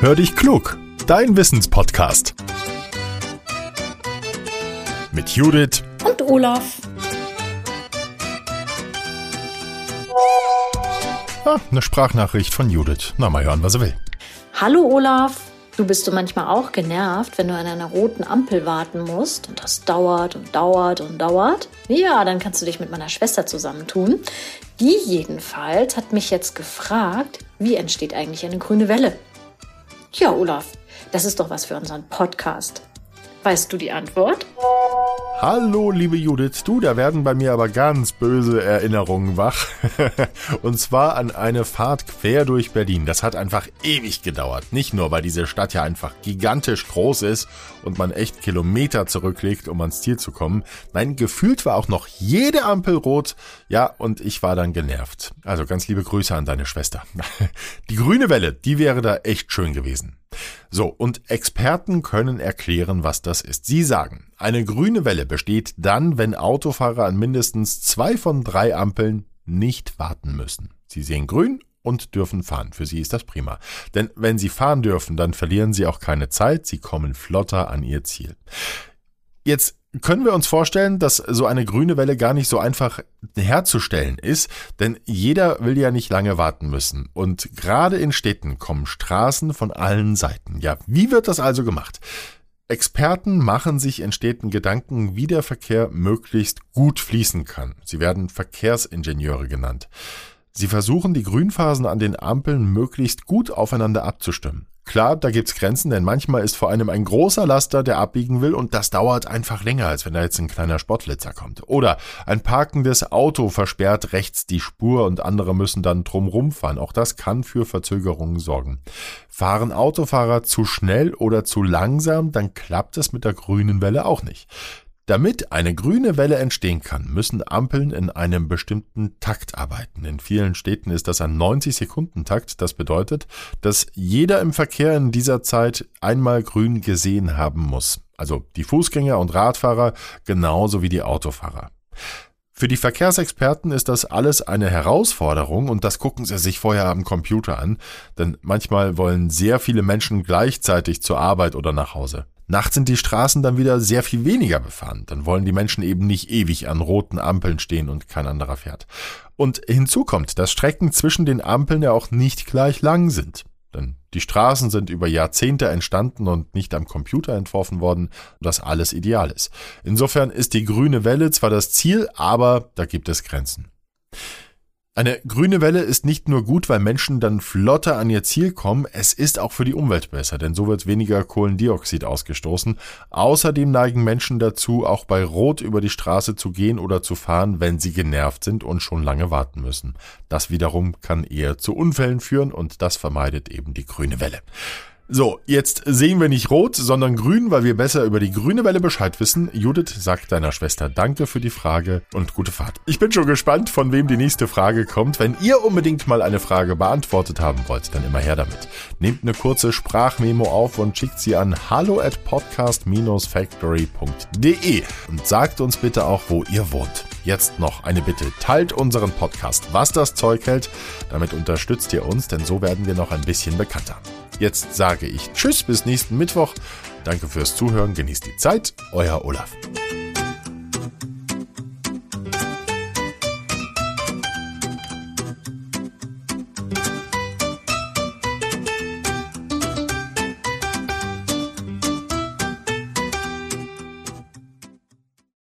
Hör dich klug, dein Wissenspodcast. Mit Judith und Olaf. Ah, eine Sprachnachricht von Judith. Na, mal hören, was er will. Hallo Olaf. Du bist du manchmal auch genervt, wenn du an einer roten Ampel warten musst und das dauert und dauert und dauert? Ja, dann kannst du dich mit meiner Schwester zusammentun. Die jedenfalls hat mich jetzt gefragt, wie entsteht eigentlich eine grüne Welle? Tja, Olaf, das ist doch was für unseren Podcast. Weißt du die Antwort? Hallo, liebe Judith. Du, da werden bei mir aber ganz böse Erinnerungen wach. und zwar an eine Fahrt quer durch Berlin. Das hat einfach ewig gedauert. Nicht nur, weil diese Stadt ja einfach gigantisch groß ist und man echt Kilometer zurücklegt, um ans Ziel zu kommen. Nein, gefühlt war auch noch jede Ampel rot. Ja, und ich war dann genervt. Also ganz liebe Grüße an deine Schwester. Die grüne Welle, die wäre da echt schön gewesen. So, und Experten können erklären, was das ist. Sie sagen, eine grüne Welle besteht dann, wenn Autofahrer an mindestens zwei von drei Ampeln nicht warten müssen. Sie sehen grün und dürfen fahren. Für sie ist das prima. Denn wenn sie fahren dürfen, dann verlieren sie auch keine Zeit, sie kommen flotter an ihr Ziel. Jetzt können wir uns vorstellen, dass so eine grüne Welle gar nicht so einfach herzustellen ist, denn jeder will ja nicht lange warten müssen. Und gerade in Städten kommen Straßen von allen Seiten. Ja, wie wird das also gemacht? Experten machen sich in Städten Gedanken, wie der Verkehr möglichst gut fließen kann. Sie werden Verkehrsingenieure genannt. Sie versuchen, die Grünphasen an den Ampeln möglichst gut aufeinander abzustimmen. Klar, da gibt's Grenzen, denn manchmal ist vor allem ein großer Laster, der abbiegen will und das dauert einfach länger, als wenn da jetzt ein kleiner Sportflitzer kommt. Oder ein parkendes Auto versperrt rechts die Spur und andere müssen dann drumrum fahren. Auch das kann für Verzögerungen sorgen. Fahren Autofahrer zu schnell oder zu langsam, dann klappt es mit der grünen Welle auch nicht. Damit eine grüne Welle entstehen kann, müssen Ampeln in einem bestimmten Takt arbeiten. In vielen Städten ist das ein 90-Sekunden-Takt. Das bedeutet, dass jeder im Verkehr in dieser Zeit einmal grün gesehen haben muss. Also die Fußgänger und Radfahrer genauso wie die Autofahrer. Für die Verkehrsexperten ist das alles eine Herausforderung und das gucken sie sich vorher am Computer an, denn manchmal wollen sehr viele Menschen gleichzeitig zur Arbeit oder nach Hause. Nachts sind die Straßen dann wieder sehr viel weniger befahren. Dann wollen die Menschen eben nicht ewig an roten Ampeln stehen und kein anderer fährt. Und hinzu kommt, dass Strecken zwischen den Ampeln ja auch nicht gleich lang sind. Denn die Straßen sind über Jahrzehnte entstanden und nicht am Computer entworfen worden, dass alles ideal ist. Insofern ist die grüne Welle zwar das Ziel, aber da gibt es Grenzen. Eine grüne Welle ist nicht nur gut, weil Menschen dann flotter an ihr Ziel kommen, es ist auch für die Umwelt besser, denn so wird weniger Kohlendioxid ausgestoßen. Außerdem neigen Menschen dazu, auch bei Rot über die Straße zu gehen oder zu fahren, wenn sie genervt sind und schon lange warten müssen. Das wiederum kann eher zu Unfällen führen und das vermeidet eben die grüne Welle. So, jetzt sehen wir nicht rot, sondern grün, weil wir besser über die grüne Welle Bescheid wissen. Judith sagt deiner Schwester Danke für die Frage und gute Fahrt. Ich bin schon gespannt, von wem die nächste Frage kommt. Wenn ihr unbedingt mal eine Frage beantwortet haben wollt, dann immer her damit. Nehmt eine kurze Sprachmemo auf und schickt sie an hallo at podcast-factory.de und sagt uns bitte auch, wo ihr wohnt. Jetzt noch eine Bitte. Teilt unseren Podcast, was das Zeug hält. Damit unterstützt ihr uns, denn so werden wir noch ein bisschen bekannter. Jetzt sage ich Tschüss bis nächsten Mittwoch. Danke fürs Zuhören, genießt die Zeit. Euer Olaf.